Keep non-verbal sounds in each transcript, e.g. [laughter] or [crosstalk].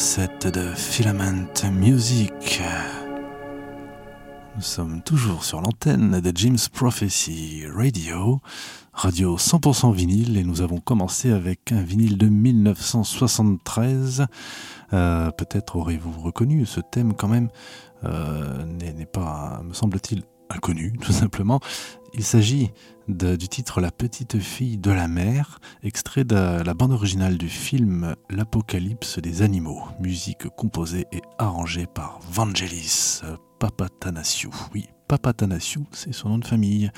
7 de Filament Music. Nous sommes toujours sur l'antenne de Jim's Prophecy Radio, radio 100% vinyle, et nous avons commencé avec un vinyle de 1973. Euh, peut-être aurez-vous reconnu ce thème quand même, euh, n'est pas, me semble-t-il, inconnu, [laughs] tout simplement. Il s'agit du titre La petite fille de la mer, extrait de la bande originale du film L'Apocalypse des animaux, musique composée et arrangée par Vangelis Papatanasiou. Oui, Papatanasiou, c'est son nom de famille.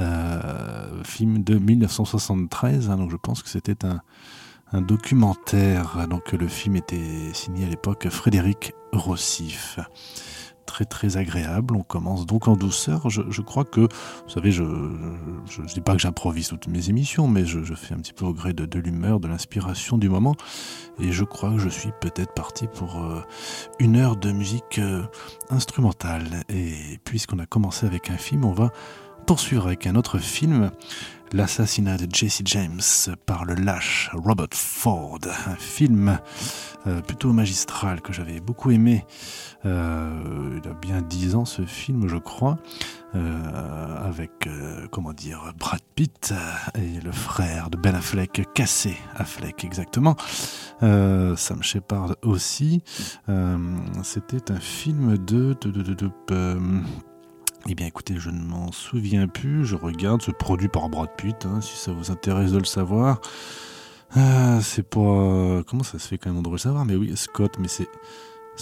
Euh, film de 1973, hein, donc je pense que c'était un, un documentaire. Donc le film était signé à l'époque Frédéric Rossif très très agréable. On commence donc en douceur. Je, crois que, vous savez, je ne dis pas que j'improvise toutes mes émissions, mais je, fais un petit peu au gré de, l'humeur, de l'inspiration du moment. Et je crois que je suis peut-être parti pour euh, une heure de musique euh, instrumentale. Et puisqu'on a commencé avec un film, on va poursuivre avec un autre film. L'assassinat de Jesse James par le lâche Robert Ford, un film euh, plutôt magistral que j'avais beaucoup aimé euh, il a bien dix ans ce film, je crois, euh, avec comment dire Brad Pitt et le frère de Ben Affleck, Cassé Affleck exactement. Sam Shepard aussi. C'était un film de, de, de, de eh bien écoutez, je ne m'en souviens plus, je regarde, ce produit par Brad Pitt, hein, si ça vous intéresse de le savoir. c'est pas... Comment ça se fait quand même de le savoir? Mais oui, Scott, mais c'est...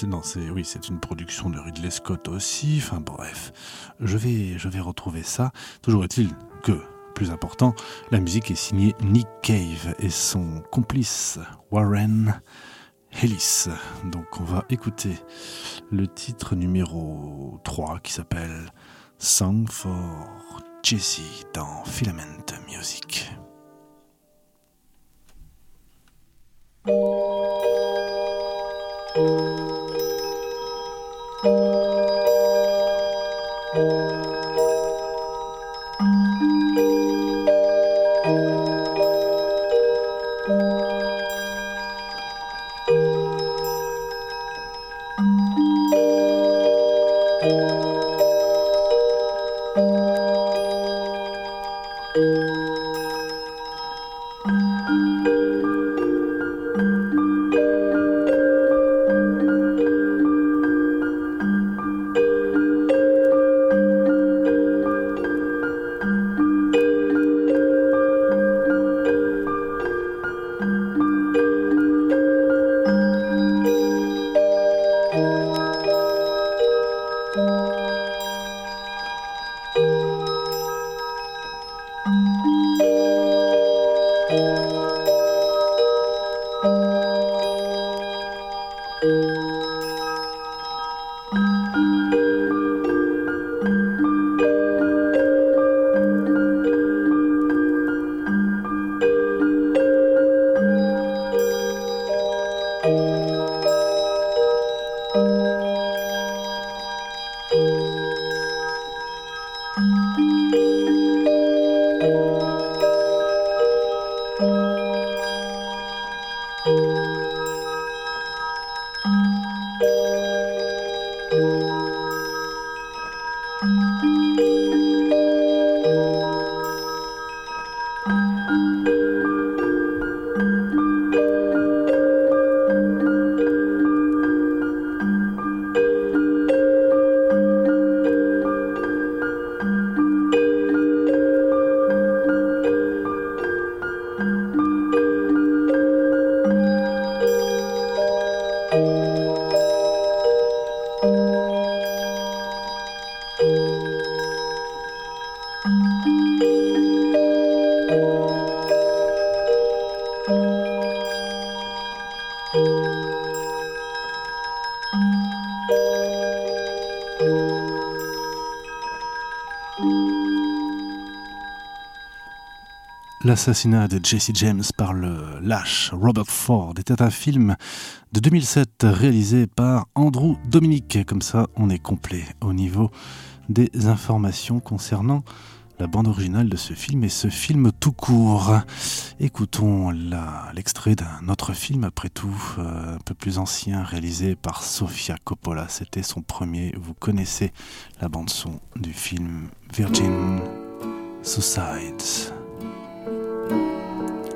Non, c'est oui, c'est une production de Ridley Scott aussi. Enfin bref, je vais, je vais retrouver ça. Toujours est-il que, plus important, la musique est signée Nick Cave et son complice Warren Ellis. Donc on va écouter le titre numéro 3 qui s'appelle Song for Jesse dans Filament Music. L'assassinat de Jesse James par le lâche Robert Ford était un film de 2007 réalisé par Andrew Dominic. Comme ça, on est complet au niveau des informations concernant la bande originale de ce film et ce film tout court. Écoutons l'extrait d'un autre film, après tout, euh, un peu plus ancien, réalisé par Sofia Coppola. C'était son premier. Vous connaissez la bande-son du film Virgin Suicides.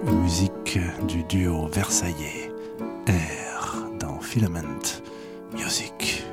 Musique du duo versaillais Air dans Filament Music.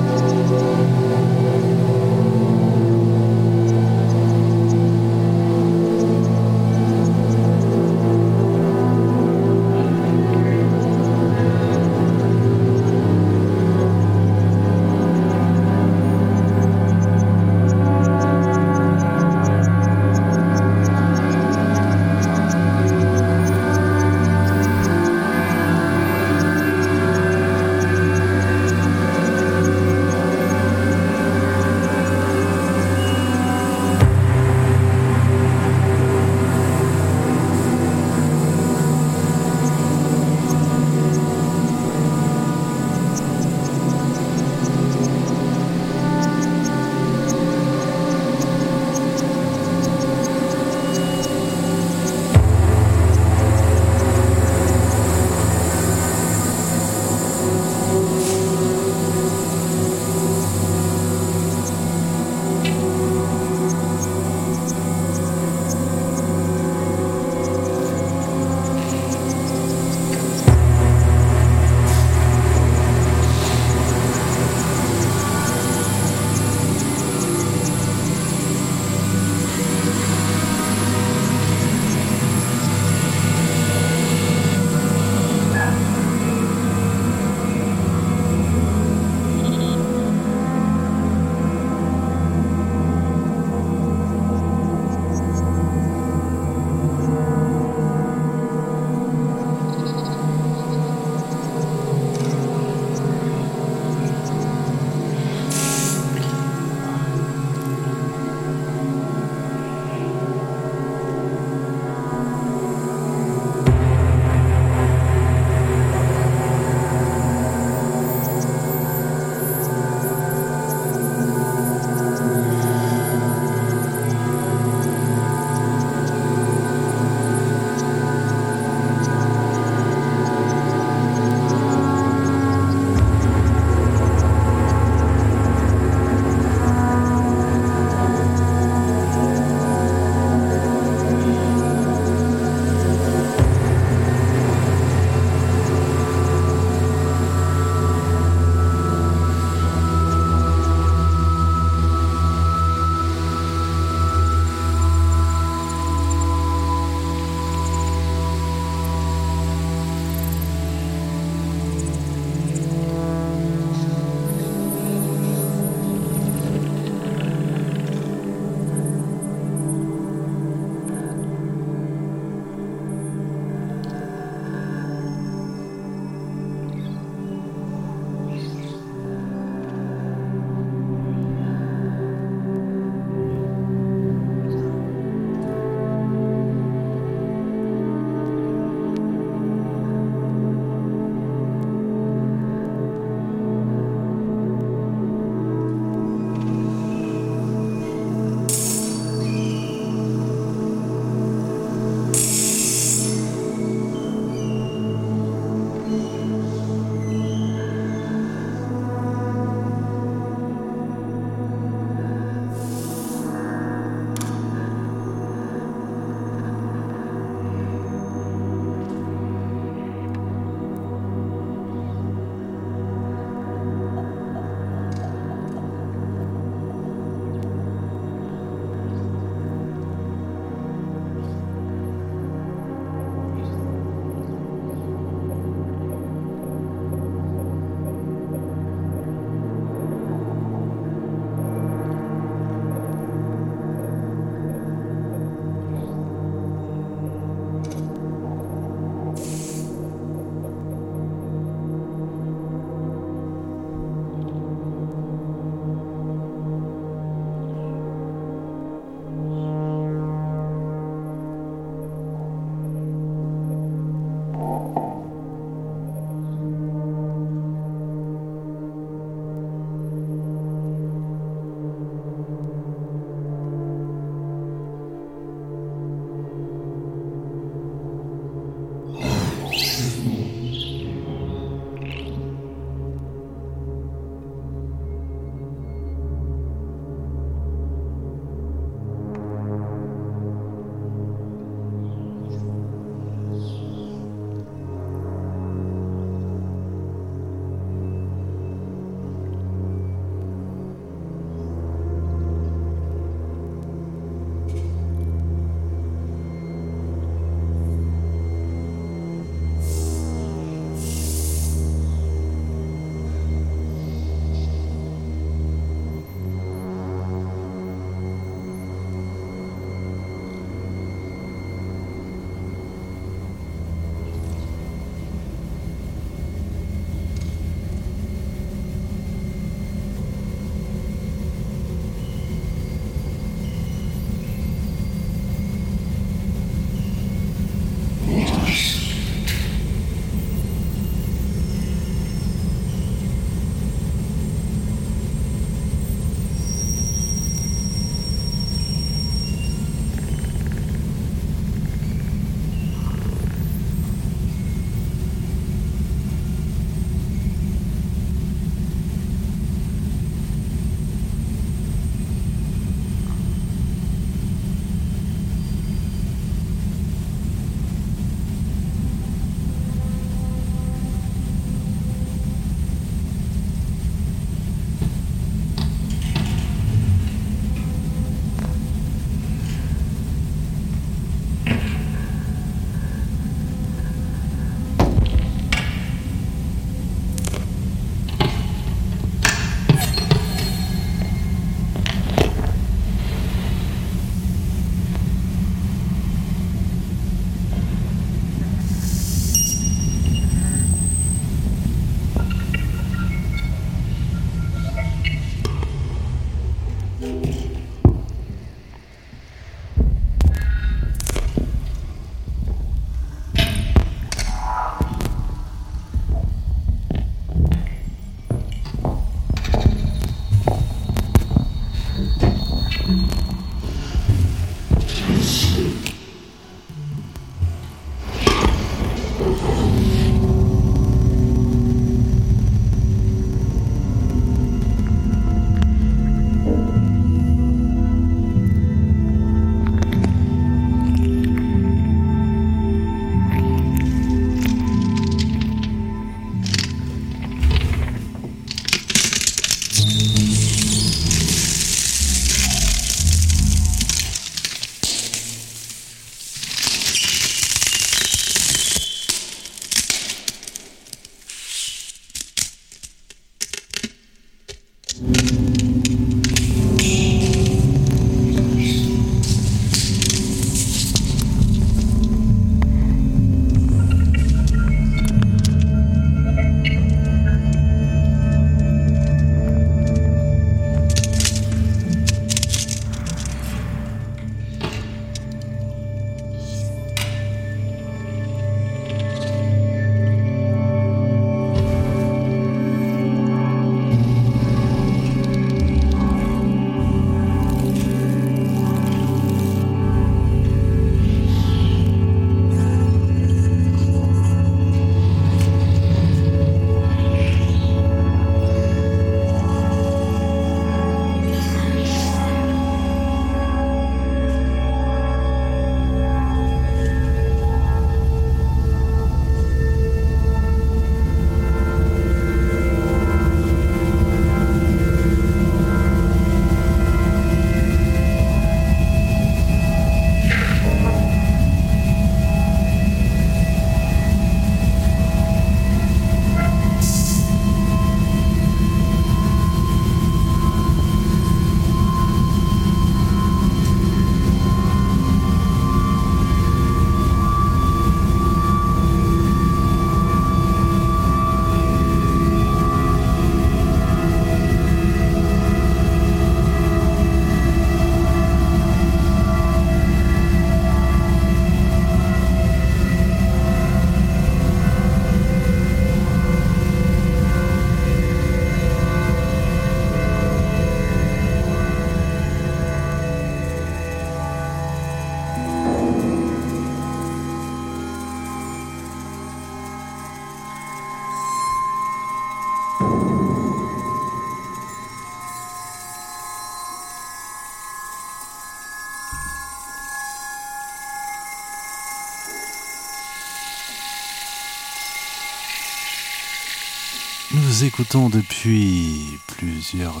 Écoutons depuis plusieurs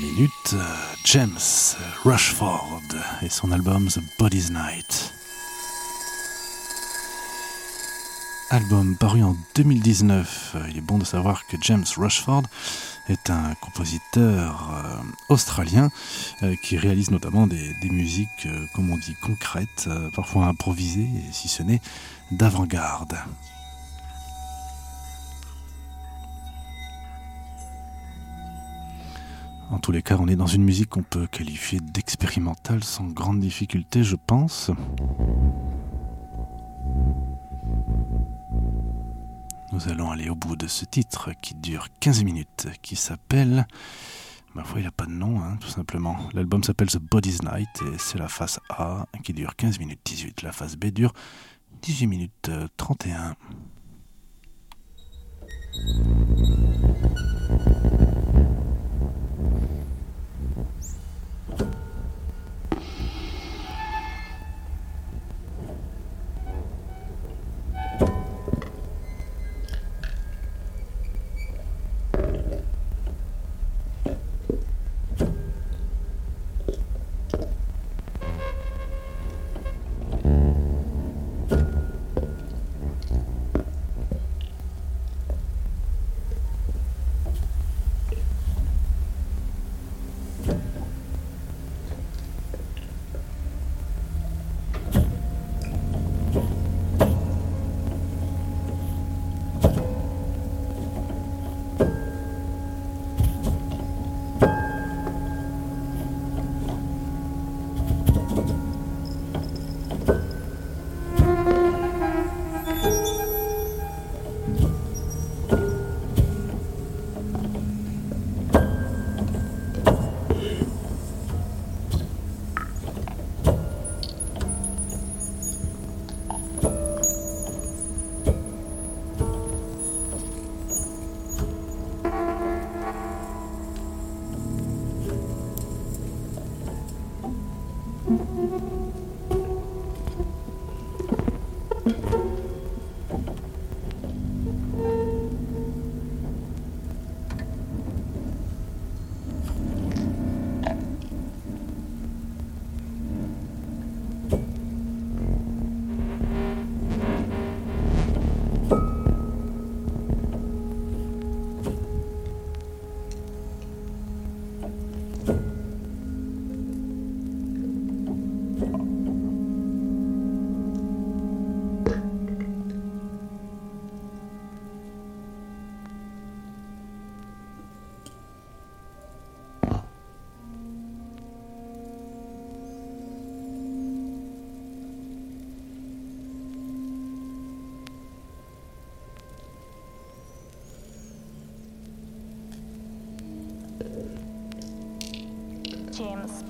minutes euh, James Rushford et son album The Body's Night. Album paru en 2019. Il est bon de savoir que James Rushford est un compositeur euh, australien euh, qui réalise notamment des, musiques, comme on dit, concrètes, parfois improvisées, si ce n'est d'avant-garde. En tous les cas, on est dans une musique qu'on peut qualifier d'expérimentale sans grande difficulté, je pense. Nous allons aller au bout de ce titre qui dure 15 minutes, qui s'appelle... Ma foi, il n'a pas de nom, hein, tout simplement. L'album s'appelle The Body's Night et c'est la face A qui dure 15 minutes 18. La face B dure 18 minutes 31.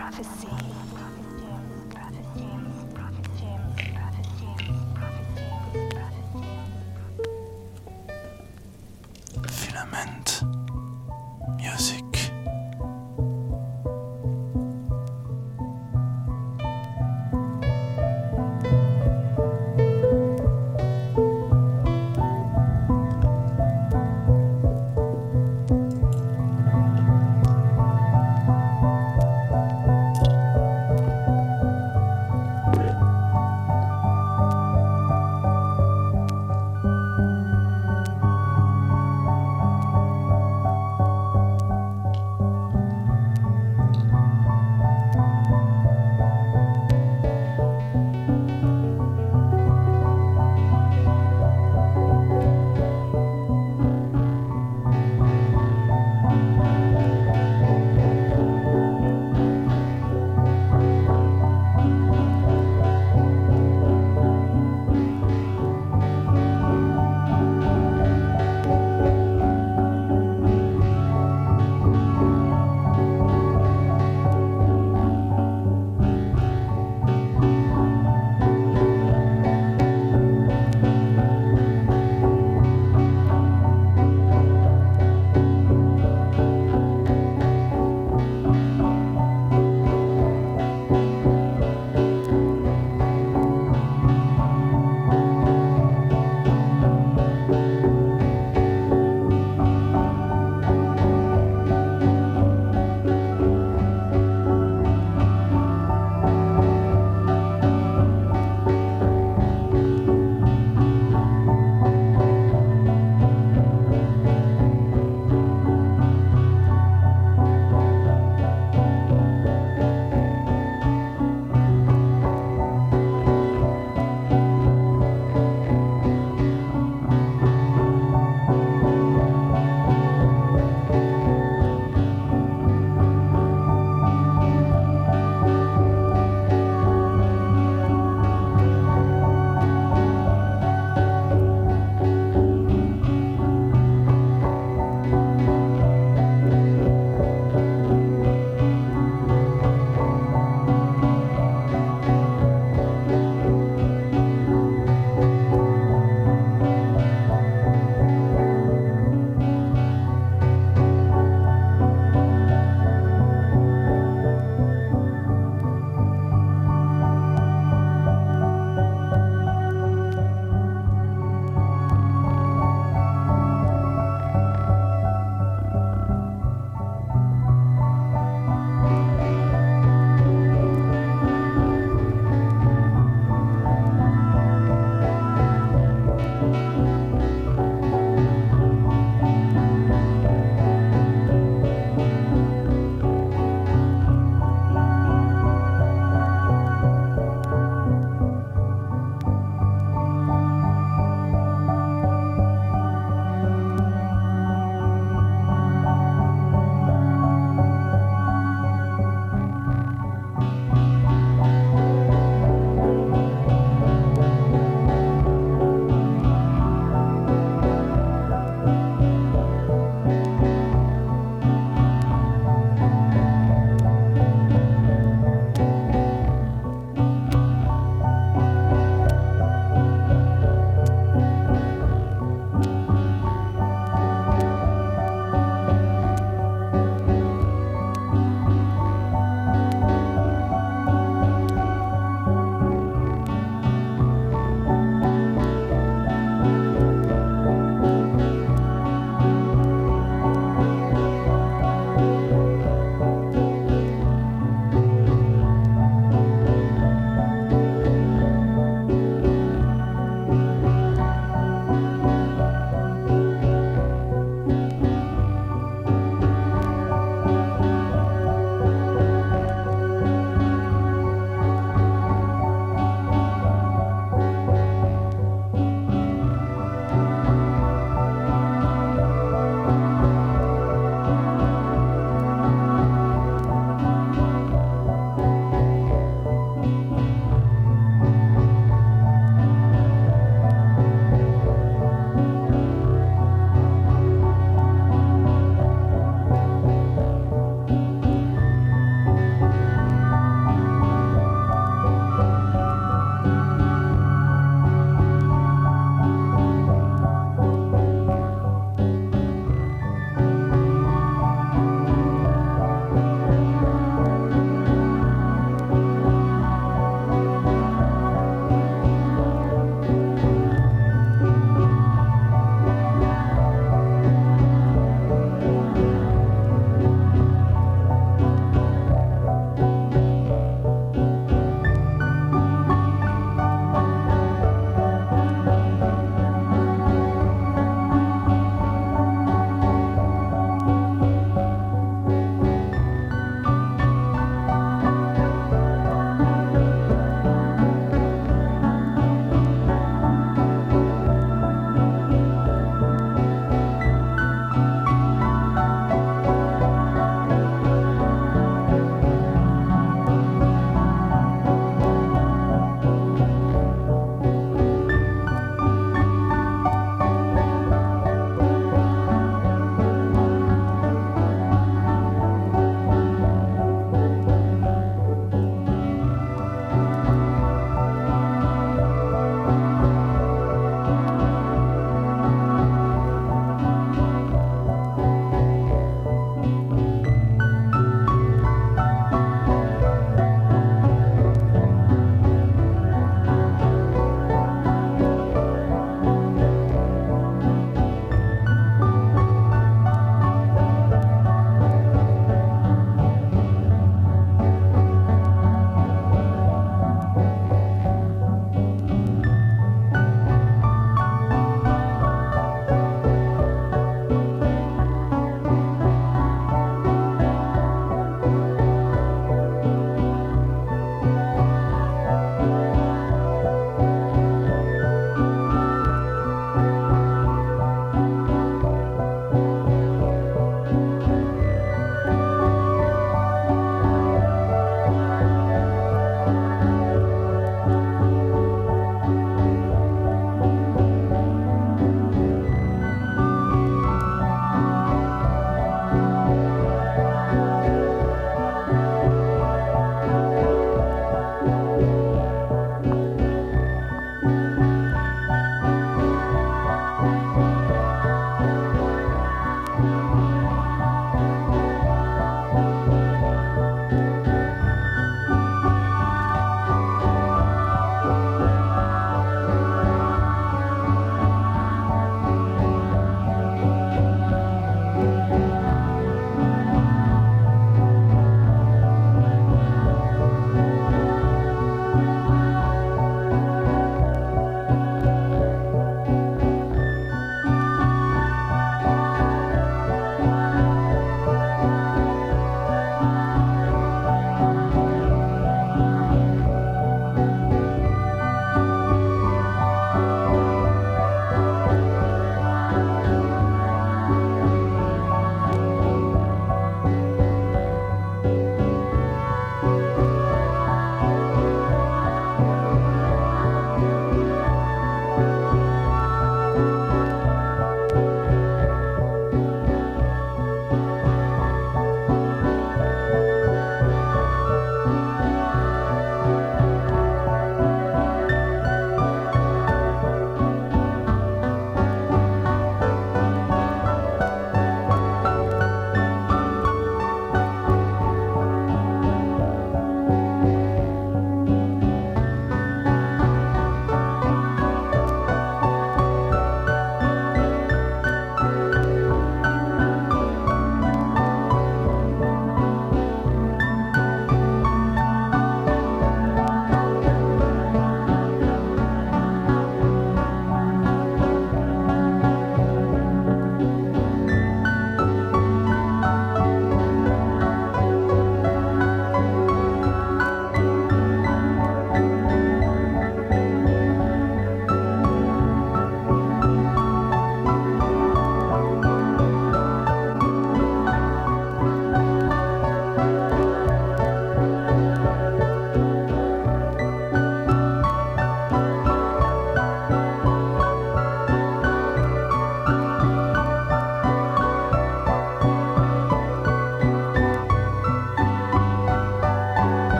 Prophecy.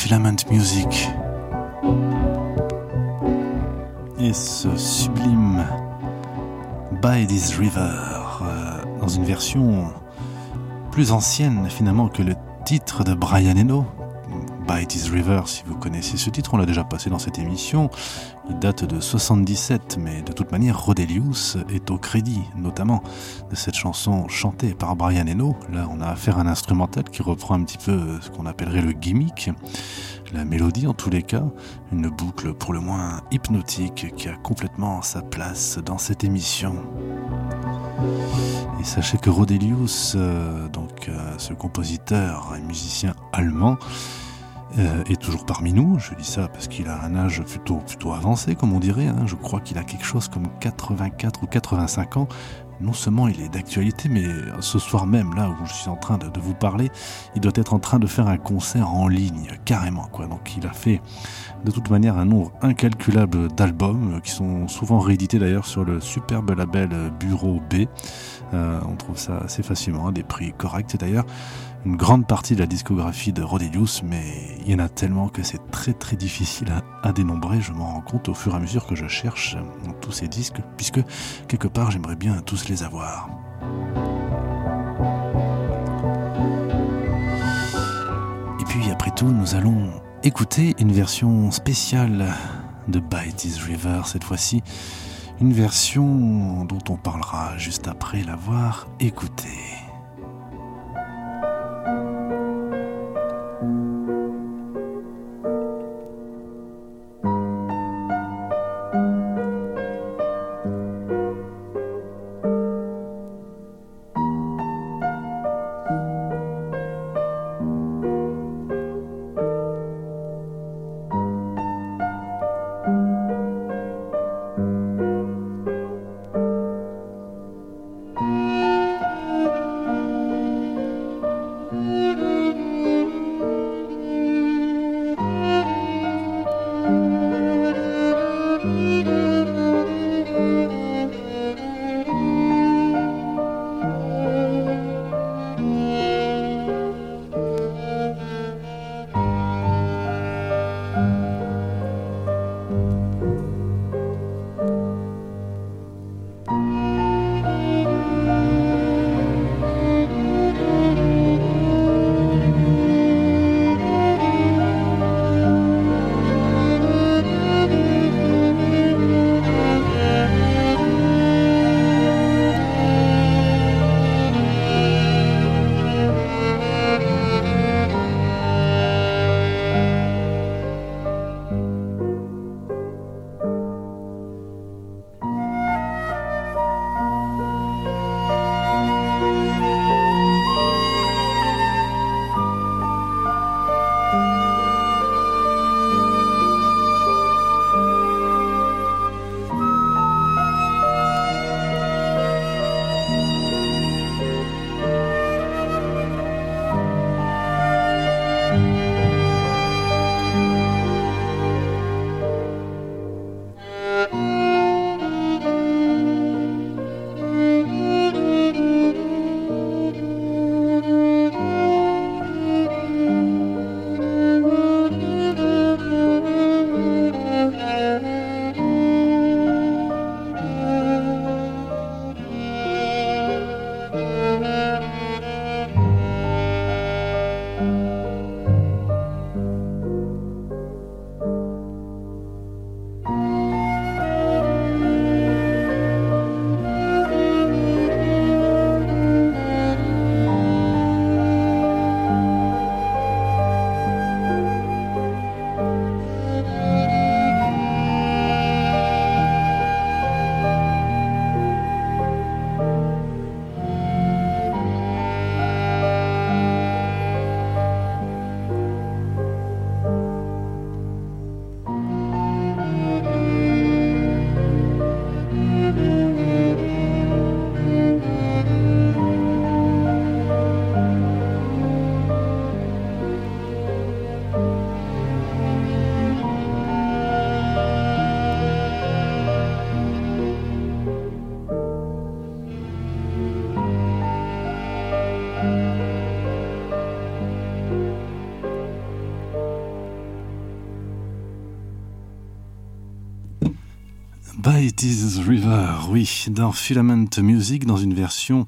Filament Music. Et ce sublime By This River, euh, dans une version plus ancienne finalement que le titre de Brian Eno, By This River, si vous connaissez ce titre, on l'a déjà passé dans cette émission. Il date de 77, mais de toute manière, Rodelius est au crédit, notamment de cette chanson chantée par Brian Eno. Là, on a affaire à un instrumental qui reprend un petit peu ce qu'on appellerait le gimmick, la mélodie en tous les cas, une boucle pour le moins hypnotique qui a complètement sa place dans cette émission. Et sachez que Rodelius, euh, donc euh, ce compositeur et musicien allemand, euh, est toujours parmi nous. Je dis ça parce qu'il a un âge plutôt, plutôt avancé, comme on dirait. Hein. Je crois qu'il a quelque chose comme 84 ou 85 ans. Non seulement il est d'actualité, mais ce soir même, là où je suis en train de, vous parler, il doit être en train de faire un concert en ligne, carrément. Donc il a fait de toute manière un nombre incalculable d'albums qui sont souvent réédités d'ailleurs sur le superbe label Bureau B. Euh, on trouve ça assez facilement, à des prix corrects d'ailleurs une grande partie de la discographie de Rodelius, mais il y en a tellement que c'est très très difficile à, dénombrer. Je m'en rends compte au fur et à mesure que je cherche tous ces disques, puisque quelque part j'aimerais bien tous les avoir. Et puis après tout, nous allons écouter une version spéciale de By This River cette fois-ci. Une version dont on parlera juste après l'avoir écoutée. It Is River, oui, dans Filament Music, dans une version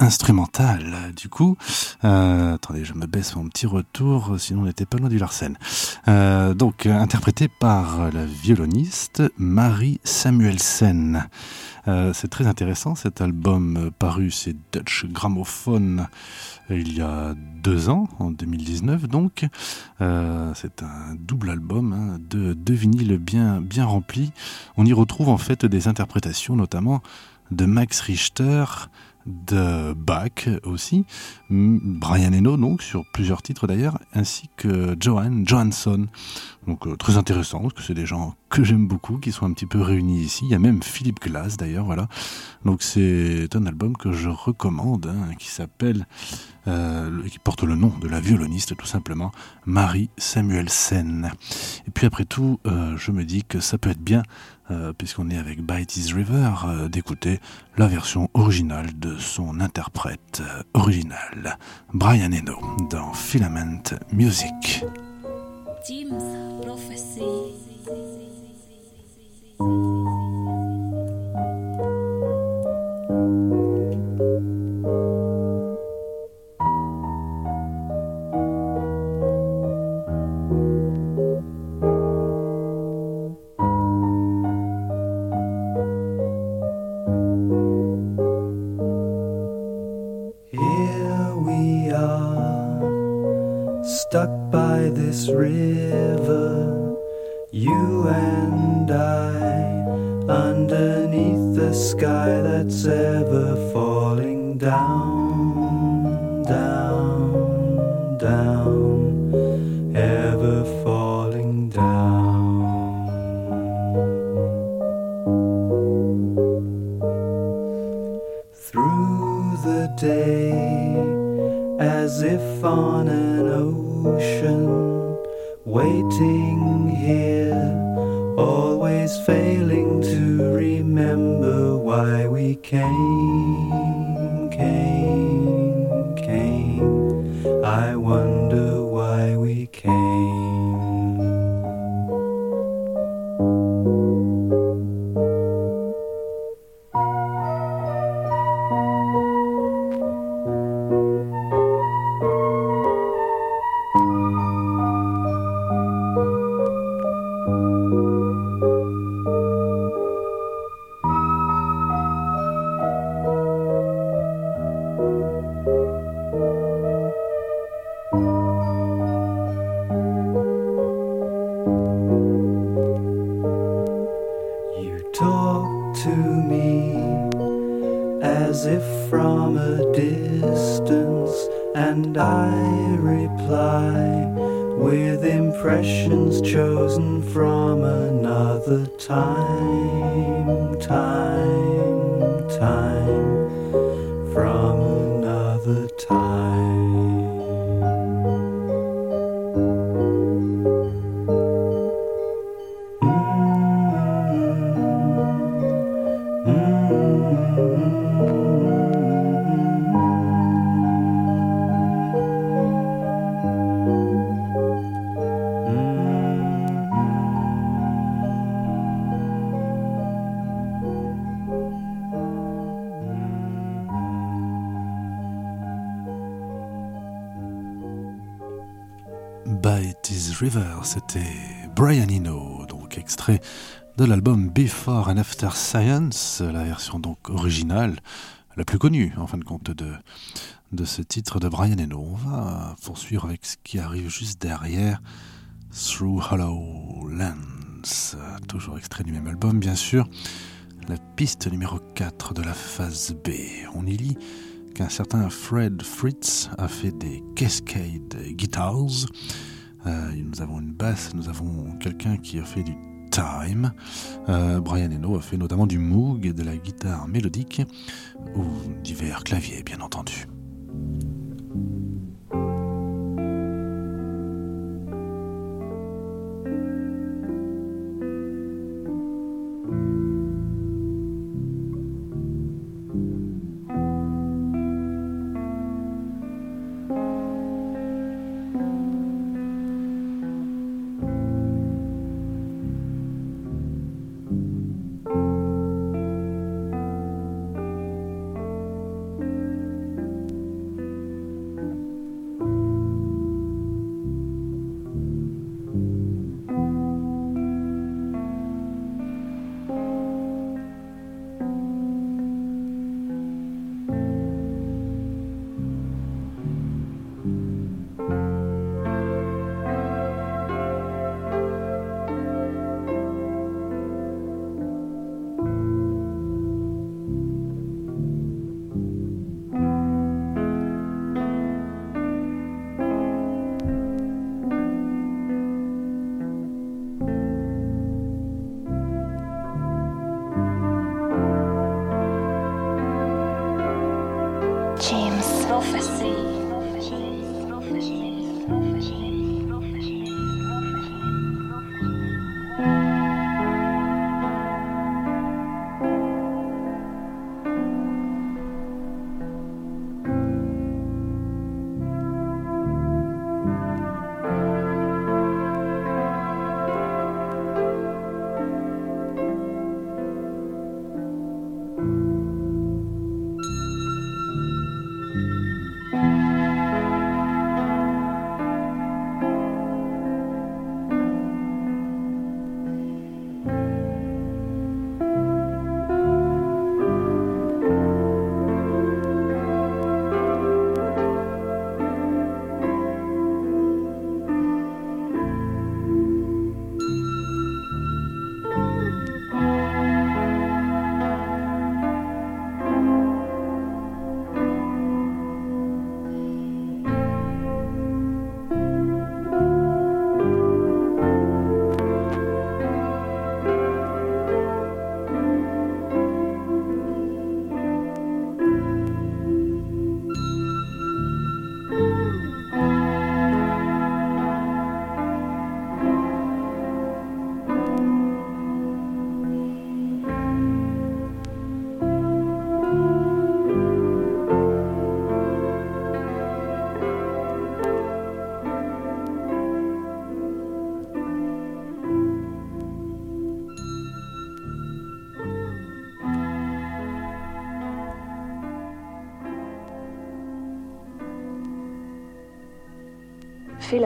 instrumentale. Du coup, euh, attendez, je me baisse mon petit retour, sinon on n'était pas loin du Larsen. Euh, donc, interprété par la violoniste Marie Samuelsen. Euh, c'est très intéressant cet album paru, c'est Dutch Gramophone il y a deux ans, en 2019 donc. Euh, c'est un double album hein, de deux vinyles bien, bien remplis. On y retrouve en fait des interprétations notamment de Max Richter, de Bach aussi, Brian Eno donc sur plusieurs titres d'ailleurs, ainsi que Johan Johansson. Donc euh, très intéressant parce que c'est des gens que j'aime beaucoup qui sont un petit peu réunis ici. Il y a même Philippe Glass d'ailleurs, voilà. Donc c'est un album que je recommande hein, qui s'appelle euh, qui porte le nom de la violoniste tout simplement Marie Samuelsen. Et puis après tout, euh, je me dis que ça peut être bien euh, puisqu'on est avec By River, euh, d'écouter la version originale de son interprète euh, original, Brian Eno, dans Filament Music. This river, you and I, underneath the sky that's ever time. C'était Brian Eno, donc extrait de l'album Before and After Science, la version donc originale, la plus connue en fin de compte de, de ce titre de Brian Eno. On va poursuivre avec ce qui arrive juste derrière, Through Hollow Lands, toujours extrait du même album bien sûr, la piste numéro 4 de la phase B. On y lit qu'un certain Fred Fritz a fait des Cascade Guitars. Euh, nous avons une basse, nous avons quelqu'un qui a fait du Time. Euh, Brian Eno a fait notamment du Moog et de la guitare mélodique, ou divers claviers bien entendu.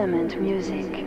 Filament music.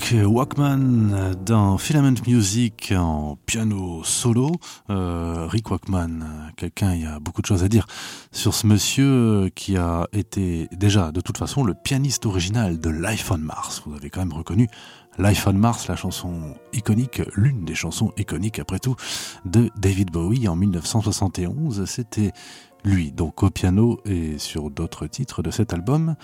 Rick Wakeman dans Filament Music en piano solo. Euh, Rick Wakeman, quelqu'un, il y a beaucoup de choses à dire sur ce monsieur qui a été déjà de toute façon le pianiste original de Life on Mars. Vous avez quand même reconnu Life on Mars, la chanson iconique, l'une des chansons iconiques après tout de David Bowie en 1971. C'était lui, donc au piano et sur d'autres titres de cet album,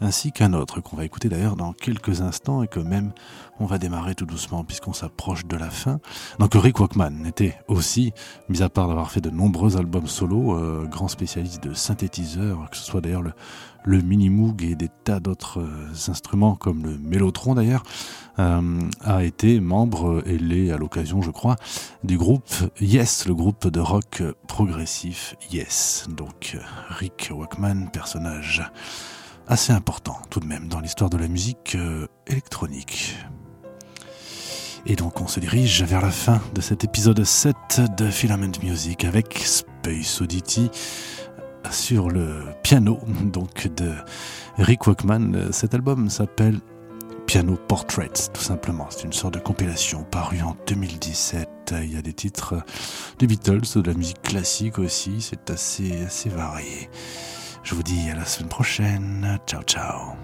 ainsi qu'un autre qu'on va écouter d'ailleurs dans quelques instants et que même on va démarrer tout doucement puisqu'on s'approche de la fin. Donc Rick Wakeman était aussi, mis à part d'avoir fait de nombreux albums solo, euh, grand spécialiste de synthétiseurs, que ce soit d'ailleurs le, le Mini Moog et des tas d'autres euh, instruments comme le Mélotron d'ailleurs, euh, a été membre et l'est à l'occasion, je crois, du groupe Yes, le groupe de rock progressif Yes. Donc Rick Wakeman, personnage assez important tout de même dans l'histoire de la musique euh, électronique. Et donc on se dirige vers la fin de cet épisode 7 de Filament Music avec Space Oddity sur le piano donc de Rick Wakeman. Cet album s'appelle Piano Portraits, tout simplement. C'est une sorte de compilation parue en 2017. Il y a des titres des Beatles, de la musique classique aussi. C'est assez, assez varié. Je vous dis à la semaine prochaine. Ciao, ciao.